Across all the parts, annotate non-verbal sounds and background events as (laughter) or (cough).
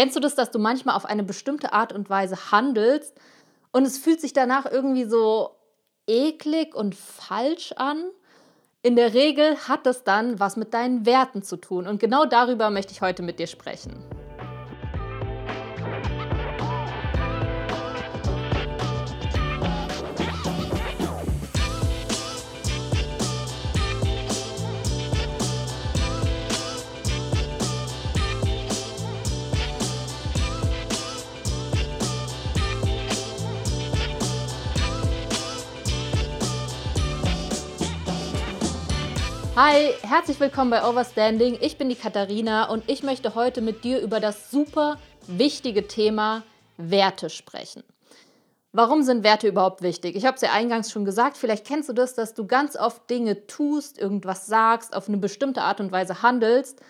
Kennst du das, dass du manchmal auf eine bestimmte Art und Weise handelst und es fühlt sich danach irgendwie so eklig und falsch an? In der Regel hat das dann was mit deinen Werten zu tun und genau darüber möchte ich heute mit dir sprechen. Hi, herzlich willkommen bei Overstanding. Ich bin die Katharina und ich möchte heute mit dir über das super wichtige Thema Werte sprechen. Warum sind Werte überhaupt wichtig? Ich habe es ja eingangs schon gesagt, vielleicht kennst du das, dass du ganz oft Dinge tust, irgendwas sagst, auf eine bestimmte Art und Weise handelst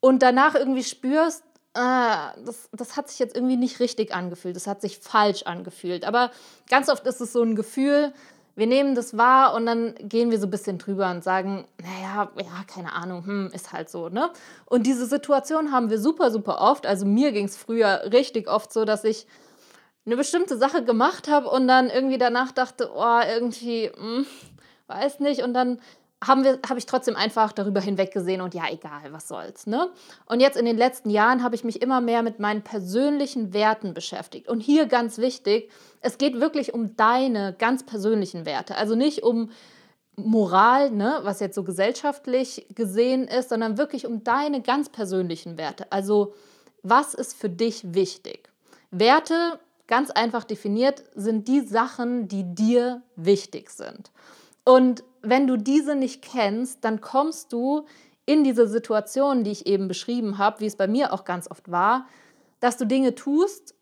und danach irgendwie spürst, ah, das, das hat sich jetzt irgendwie nicht richtig angefühlt, das hat sich falsch angefühlt. Aber ganz oft ist es so ein Gefühl, wir nehmen das wahr und dann gehen wir so ein bisschen drüber und sagen, naja, ja, keine Ahnung, hm, ist halt so, ne? Und diese Situation haben wir super, super oft. Also mir ging es früher richtig oft so, dass ich eine bestimmte Sache gemacht habe und dann irgendwie danach dachte, oh, irgendwie, hm, weiß nicht. Und dann habe ich trotzdem einfach darüber hinweggesehen und ja, egal, was soll's. Ne? Und jetzt in den letzten Jahren habe ich mich immer mehr mit meinen persönlichen Werten beschäftigt. Und hier ganz wichtig, es geht wirklich um deine ganz persönlichen Werte. Also nicht um Moral, ne, was jetzt so gesellschaftlich gesehen ist, sondern wirklich um deine ganz persönlichen Werte. Also was ist für dich wichtig? Werte, ganz einfach definiert, sind die Sachen, die dir wichtig sind. Und wenn du diese nicht kennst, dann kommst du in diese Situation, die ich eben beschrieben habe, wie es bei mir auch ganz oft war, dass du Dinge tust,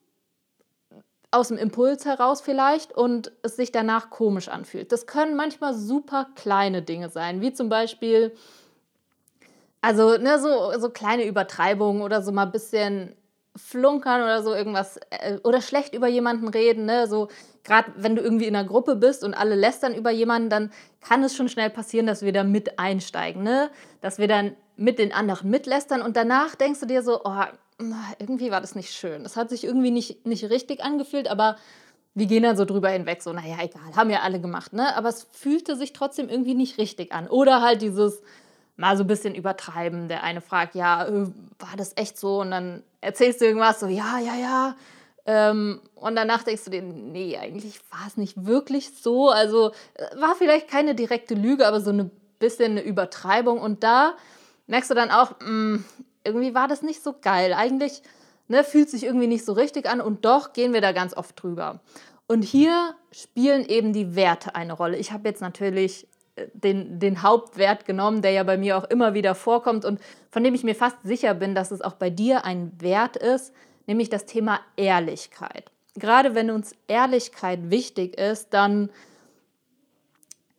aus dem Impuls heraus vielleicht und es sich danach komisch anfühlt. Das können manchmal super kleine Dinge sein, wie zum Beispiel, also ne, so, so kleine Übertreibungen oder so mal ein bisschen flunkern oder so irgendwas äh, oder schlecht über jemanden reden, ne? So gerade wenn du irgendwie in einer Gruppe bist und alle lästern über jemanden, dann kann es schon schnell passieren, dass wir da mit einsteigen, ne? Dass wir dann mit den anderen mitlästern und danach denkst du dir so, oh, irgendwie war das nicht schön. Das hat sich irgendwie nicht, nicht richtig angefühlt, aber wir gehen dann so drüber hinweg, so, naja, egal, haben ja alle gemacht, ne? Aber es fühlte sich trotzdem irgendwie nicht richtig an. Oder halt dieses, mal so ein bisschen übertreiben. Der eine fragt, ja, äh, war das echt so? Und dann erzählst du irgendwas so, ja, ja, ja. Ähm, und danach denkst du dir, nee, eigentlich war es nicht wirklich so. Also äh, war vielleicht keine direkte Lüge, aber so ein bisschen eine Übertreibung. Und da merkst du dann auch, mh, mm, irgendwie war das nicht so geil. Eigentlich ne, fühlt sich irgendwie nicht so richtig an und doch gehen wir da ganz oft drüber. Und hier spielen eben die Werte eine Rolle. Ich habe jetzt natürlich den, den Hauptwert genommen, der ja bei mir auch immer wieder vorkommt und von dem ich mir fast sicher bin, dass es auch bei dir ein Wert ist, nämlich das Thema Ehrlichkeit. Gerade wenn uns Ehrlichkeit wichtig ist, dann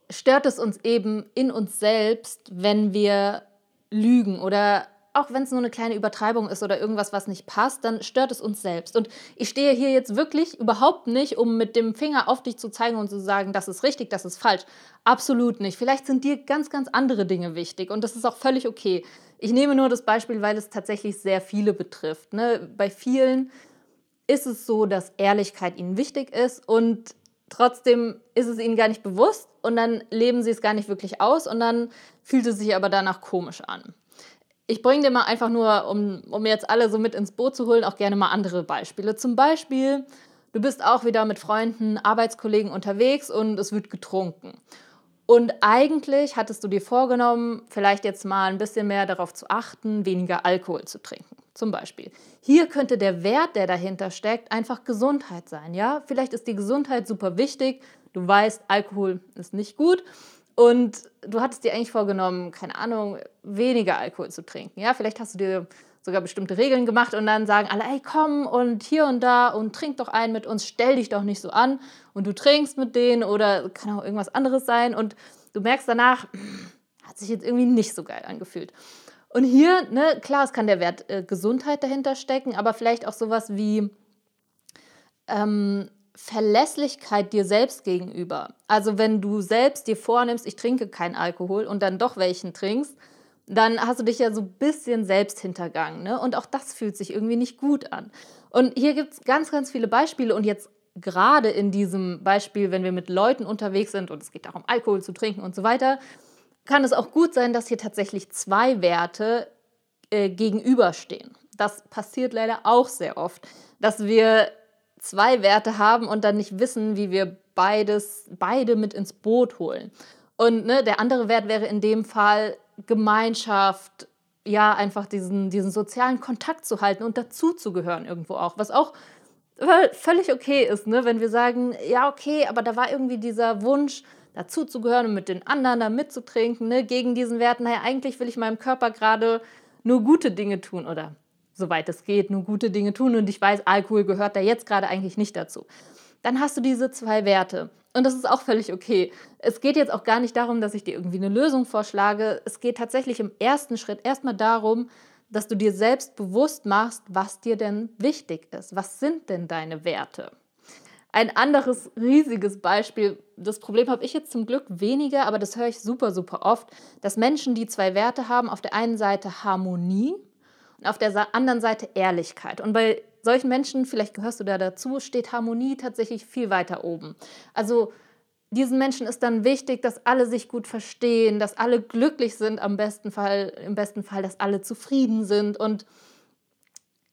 stört es uns eben in uns selbst, wenn wir lügen oder auch wenn es nur eine kleine Übertreibung ist oder irgendwas, was nicht passt, dann stört es uns selbst. Und ich stehe hier jetzt wirklich überhaupt nicht, um mit dem Finger auf dich zu zeigen und zu sagen, das ist richtig, das ist falsch. Absolut nicht. Vielleicht sind dir ganz, ganz andere Dinge wichtig und das ist auch völlig okay. Ich nehme nur das Beispiel, weil es tatsächlich sehr viele betrifft. Ne? Bei vielen ist es so, dass Ehrlichkeit ihnen wichtig ist und trotzdem ist es ihnen gar nicht bewusst und dann leben sie es gar nicht wirklich aus und dann fühlt es sich aber danach komisch an ich bringe dir mal einfach nur, um, um jetzt alle so mit ins Boot zu holen, auch gerne mal andere Beispiele. Zum Beispiel, du bist auch wieder mit Freunden, Arbeitskollegen unterwegs und es wird getrunken. Und eigentlich hattest du dir vorgenommen, vielleicht jetzt mal ein bisschen mehr darauf zu achten, weniger Alkohol zu trinken. Zum Beispiel. Hier könnte der Wert, der dahinter steckt, einfach Gesundheit sein. Ja, vielleicht ist die Gesundheit super wichtig. Du weißt, Alkohol ist nicht gut und du hattest dir eigentlich vorgenommen, keine Ahnung, weniger Alkohol zu trinken. Ja, vielleicht hast du dir sogar bestimmte Regeln gemacht und dann sagen alle, ey, komm und hier und da und trink doch einen mit uns, stell dich doch nicht so an und du trinkst mit denen oder kann auch irgendwas anderes sein und du merkst danach, (clears throat) hat sich jetzt irgendwie nicht so geil angefühlt. Und hier, ne, klar, es kann der Wert äh, Gesundheit dahinter stecken, aber vielleicht auch sowas wie, ähm, Verlässlichkeit dir selbst gegenüber. Also wenn du selbst dir vornimmst, ich trinke keinen Alkohol und dann doch welchen trinkst, dann hast du dich ja so ein bisschen selbst hintergangen. Ne? Und auch das fühlt sich irgendwie nicht gut an. Und hier gibt es ganz, ganz viele Beispiele. Und jetzt gerade in diesem Beispiel, wenn wir mit Leuten unterwegs sind und es geht darum, Alkohol zu trinken und so weiter, kann es auch gut sein, dass hier tatsächlich zwei Werte äh, gegenüberstehen. Das passiert leider auch sehr oft, dass wir zwei Werte haben und dann nicht wissen, wie wir beides, beide mit ins Boot holen. Und ne, der andere Wert wäre in dem Fall Gemeinschaft, ja, einfach diesen, diesen sozialen Kontakt zu halten und dazuzugehören irgendwo auch, was auch völlig okay ist, ne? wenn wir sagen, ja, okay, aber da war irgendwie dieser Wunsch, dazuzugehören und mit den anderen da mitzutrinken, ne? gegen diesen Wert, naja, eigentlich will ich meinem Körper gerade nur gute Dinge tun oder soweit es geht, nur gute Dinge tun und ich weiß, Alkohol gehört da jetzt gerade eigentlich nicht dazu. Dann hast du diese zwei Werte. Und das ist auch völlig okay. Es geht jetzt auch gar nicht darum, dass ich dir irgendwie eine Lösung vorschlage. Es geht tatsächlich im ersten Schritt erstmal darum, dass du dir selbst bewusst machst, was dir denn wichtig ist. Was sind denn deine Werte? Ein anderes riesiges Beispiel, das Problem habe ich jetzt zum Glück weniger, aber das höre ich super, super oft, dass Menschen, die zwei Werte haben, auf der einen Seite Harmonie auf der anderen Seite Ehrlichkeit. Und bei solchen Menschen, vielleicht gehörst du da dazu, steht Harmonie tatsächlich viel weiter oben. Also diesen Menschen ist dann wichtig, dass alle sich gut verstehen, dass alle glücklich sind am besten Fall, im besten Fall, dass alle zufrieden sind. Und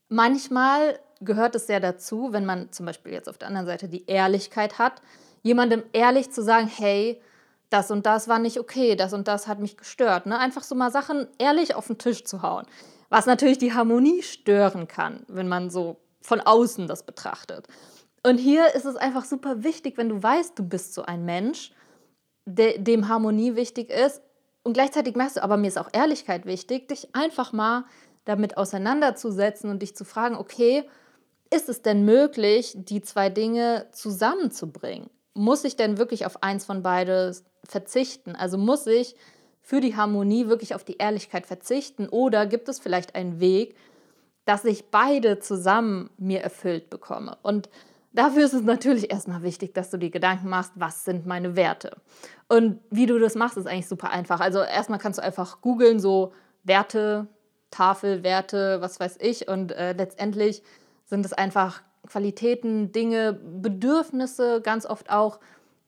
manchmal gehört es sehr dazu, wenn man zum Beispiel jetzt auf der anderen Seite die Ehrlichkeit hat, jemandem ehrlich zu sagen, hey, das und das war nicht okay, das und das hat mich gestört. Ne? Einfach so mal Sachen ehrlich auf den Tisch zu hauen. Was natürlich die Harmonie stören kann, wenn man so von außen das betrachtet. Und hier ist es einfach super wichtig, wenn du weißt, du bist so ein Mensch, de dem Harmonie wichtig ist. Und gleichzeitig merkst du, aber mir ist auch Ehrlichkeit wichtig, dich einfach mal damit auseinanderzusetzen und dich zu fragen, okay, ist es denn möglich, die zwei Dinge zusammenzubringen? Muss ich denn wirklich auf eins von beides verzichten? Also muss ich für die Harmonie wirklich auf die Ehrlichkeit verzichten? Oder gibt es vielleicht einen Weg, dass ich beide zusammen mir erfüllt bekomme. Und dafür ist es natürlich erstmal wichtig, dass du dir Gedanken machst, was sind meine Werte. Und wie du das machst, ist eigentlich super einfach. Also erstmal kannst du einfach googeln, so Werte, Tafel, Werte, was weiß ich. Und äh, letztendlich sind es einfach Qualitäten, Dinge, Bedürfnisse ganz oft auch,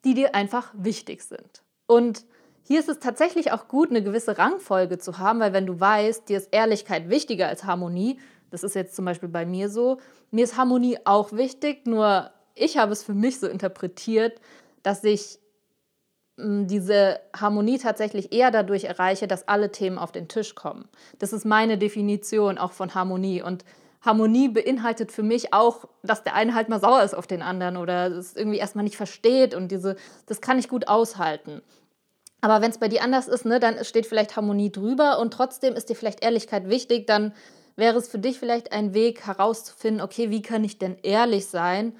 die dir einfach wichtig sind. Und hier ist es tatsächlich auch gut, eine gewisse Rangfolge zu haben, weil wenn du weißt, dir ist Ehrlichkeit wichtiger als Harmonie, das ist jetzt zum Beispiel bei mir so. Mir ist Harmonie auch wichtig, nur ich habe es für mich so interpretiert, dass ich hm, diese Harmonie tatsächlich eher dadurch erreiche, dass alle Themen auf den Tisch kommen. Das ist meine Definition auch von Harmonie. Und Harmonie beinhaltet für mich auch, dass der eine halt mal sauer ist auf den anderen oder es irgendwie erstmal nicht versteht und diese, das kann ich gut aushalten. Aber wenn es bei dir anders ist, ne, dann steht vielleicht Harmonie drüber und trotzdem ist dir vielleicht Ehrlichkeit wichtig, dann wäre es für dich vielleicht ein Weg herauszufinden, okay, wie kann ich denn ehrlich sein,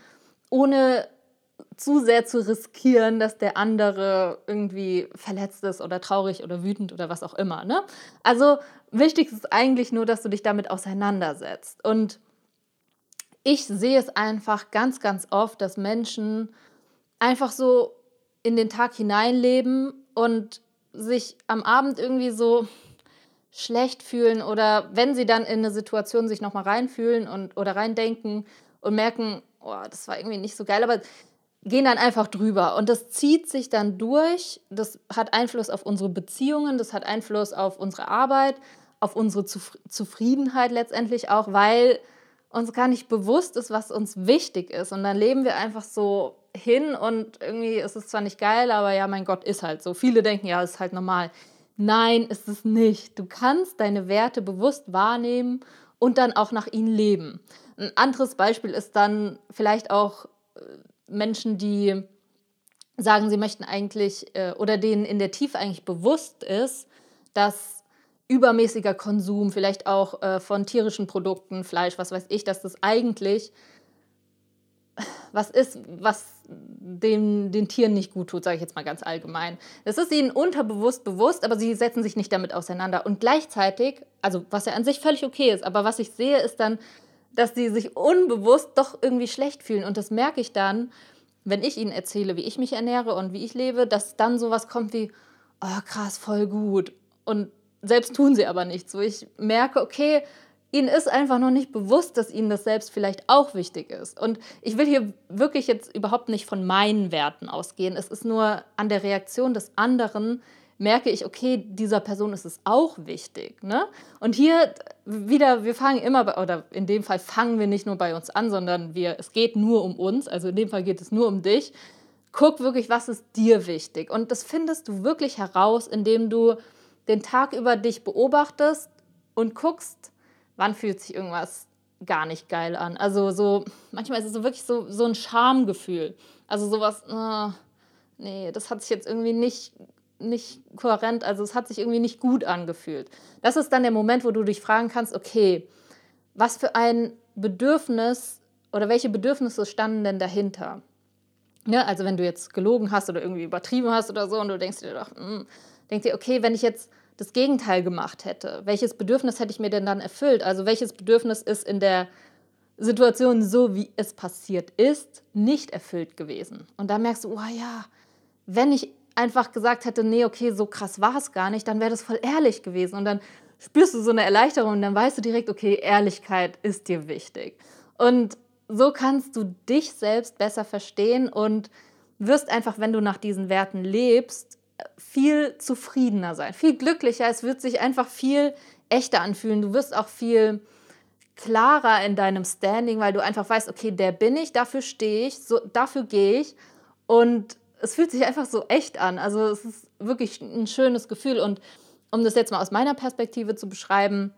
ohne zu sehr zu riskieren, dass der andere irgendwie verletzt ist oder traurig oder wütend oder was auch immer. Ne? Also wichtig ist eigentlich nur, dass du dich damit auseinandersetzt. Und ich sehe es einfach ganz, ganz oft, dass Menschen einfach so in den Tag hineinleben und sich am Abend irgendwie so schlecht fühlen oder wenn sie dann in eine Situation sich nochmal reinfühlen und, oder reindenken und merken, oh, das war irgendwie nicht so geil, aber gehen dann einfach drüber. Und das zieht sich dann durch. Das hat Einfluss auf unsere Beziehungen, das hat Einfluss auf unsere Arbeit, auf unsere Zufriedenheit letztendlich auch, weil uns gar nicht bewusst ist, was uns wichtig ist. Und dann leben wir einfach so hin und irgendwie ist es zwar nicht geil, aber ja, mein Gott, ist halt so. Viele denken, ja, ist halt normal. Nein, ist es nicht. Du kannst deine Werte bewusst wahrnehmen und dann auch nach ihnen leben. Ein anderes Beispiel ist dann vielleicht auch äh, Menschen, die sagen, sie möchten eigentlich äh, oder denen in der Tiefe eigentlich bewusst ist, dass übermäßiger Konsum, vielleicht auch äh, von tierischen Produkten, Fleisch, was weiß ich, dass das eigentlich was ist, was den, den Tieren nicht gut tut, sage ich jetzt mal ganz allgemein. Das ist ihnen unterbewusst bewusst, aber sie setzen sich nicht damit auseinander. Und gleichzeitig, also was ja an sich völlig okay ist, aber was ich sehe, ist dann, dass sie sich unbewusst doch irgendwie schlecht fühlen. Und das merke ich dann, wenn ich ihnen erzähle, wie ich mich ernähre und wie ich lebe, dass dann sowas kommt wie, oh krass, voll gut. Und selbst tun sie aber nicht so. Ich merke, okay, ihnen ist einfach noch nicht bewusst, dass ihnen das selbst vielleicht auch wichtig ist. Und ich will hier wirklich jetzt überhaupt nicht von meinen Werten ausgehen. Es ist nur an der Reaktion des anderen merke ich, okay, dieser Person ist es auch wichtig. Ne? Und hier wieder, wir fangen immer, bei, oder in dem Fall fangen wir nicht nur bei uns an, sondern wir, es geht nur um uns. Also in dem Fall geht es nur um dich. Guck wirklich, was ist dir wichtig. Und das findest du wirklich heraus, indem du den Tag über dich beobachtest und guckst, wann fühlt sich irgendwas gar nicht geil an. Also so, manchmal ist es so wirklich so, so ein Schamgefühl. Also sowas, oh, nee, das hat sich jetzt irgendwie nicht, nicht kohärent, also es hat sich irgendwie nicht gut angefühlt. Das ist dann der Moment, wo du dich fragen kannst, okay, was für ein Bedürfnis oder welche Bedürfnisse standen denn dahinter? Ja, also wenn du jetzt gelogen hast oder irgendwie übertrieben hast oder so und du denkst dir doch, mh, hm, denkst dir, okay, wenn ich jetzt das Gegenteil gemacht hätte, welches Bedürfnis hätte ich mir denn dann erfüllt? Also welches Bedürfnis ist in der Situation so, wie es passiert ist, nicht erfüllt gewesen? Und da merkst du, oh ja, wenn ich einfach gesagt hätte, nee, okay, so krass war es gar nicht, dann wäre das voll ehrlich gewesen. Und dann spürst du so eine Erleichterung und dann weißt du direkt, okay, Ehrlichkeit ist dir wichtig. Und so kannst du dich selbst besser verstehen und wirst einfach, wenn du nach diesen Werten lebst, viel zufriedener sein, viel glücklicher. Es wird sich einfach viel echter anfühlen. Du wirst auch viel klarer in deinem Standing, weil du einfach weißt, okay, der bin ich, dafür stehe ich, so, dafür gehe ich. Und es fühlt sich einfach so echt an. Also es ist wirklich ein schönes Gefühl. Und um das jetzt mal aus meiner Perspektive zu beschreiben,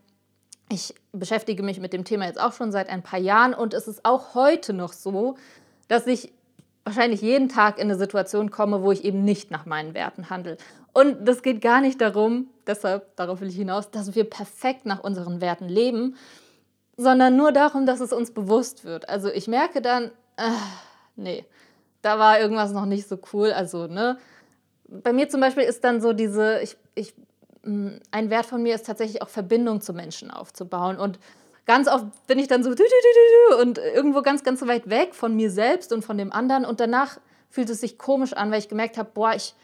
ich beschäftige mich mit dem Thema jetzt auch schon seit ein paar Jahren und es ist auch heute noch so, dass ich wahrscheinlich jeden Tag in eine Situation komme, wo ich eben nicht nach meinen Werten handle. Und das geht gar nicht darum, deshalb, darauf will ich hinaus, dass wir perfekt nach unseren Werten leben, sondern nur darum, dass es uns bewusst wird. Also ich merke dann, äh, nee, da war irgendwas noch nicht so cool. Also, ne, bei mir zum Beispiel ist dann so diese, ich, ich, mm, ein Wert von mir ist tatsächlich auch Verbindung zu Menschen aufzubauen. Und ganz oft bin ich dann so und irgendwo ganz, ganz weit weg von mir selbst und von dem anderen. Und danach fühlt es sich komisch an, weil ich gemerkt habe, boah, ich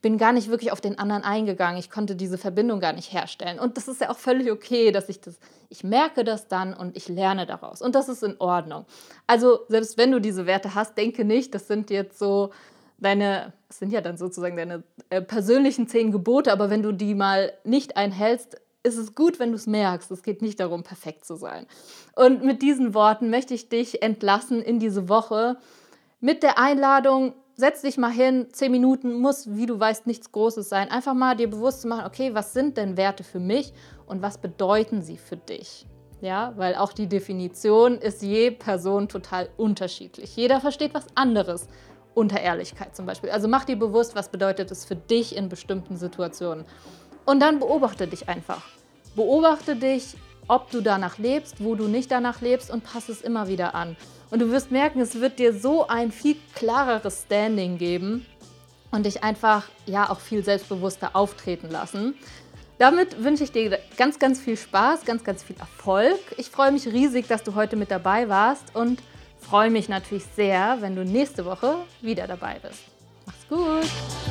bin gar nicht wirklich auf den anderen eingegangen. Ich konnte diese Verbindung gar nicht herstellen. Und das ist ja auch völlig okay, dass ich das, ich merke das dann und ich lerne daraus. Und das ist in Ordnung. Also selbst wenn du diese Werte hast, denke nicht, das sind jetzt so deine, das sind ja dann sozusagen deine äh, persönlichen zehn Gebote, aber wenn du die mal nicht einhältst, ist es gut, wenn du es merkst. Es geht nicht darum, perfekt zu sein. Und mit diesen Worten möchte ich dich entlassen in diese Woche mit der Einladung, setz dich mal hin, zehn Minuten muss, wie du weißt, nichts Großes sein. Einfach mal dir bewusst zu machen, okay, was sind denn Werte für mich und was bedeuten sie für dich? Ja, weil auch die Definition ist je Person total unterschiedlich. Jeder versteht was anderes unter Ehrlichkeit zum Beispiel. Also mach dir bewusst, was bedeutet es für dich in bestimmten Situationen. Und dann beobachte dich einfach. Beobachte dich, ob du danach lebst, wo du nicht danach lebst und passe es immer wieder an. Und du wirst merken, es wird dir so ein viel klareres Standing geben und dich einfach ja auch viel selbstbewusster auftreten lassen. Damit wünsche ich dir ganz, ganz viel Spaß, ganz, ganz viel Erfolg. Ich freue mich riesig, dass du heute mit dabei warst und freue mich natürlich sehr, wenn du nächste Woche wieder dabei bist. Mach's gut!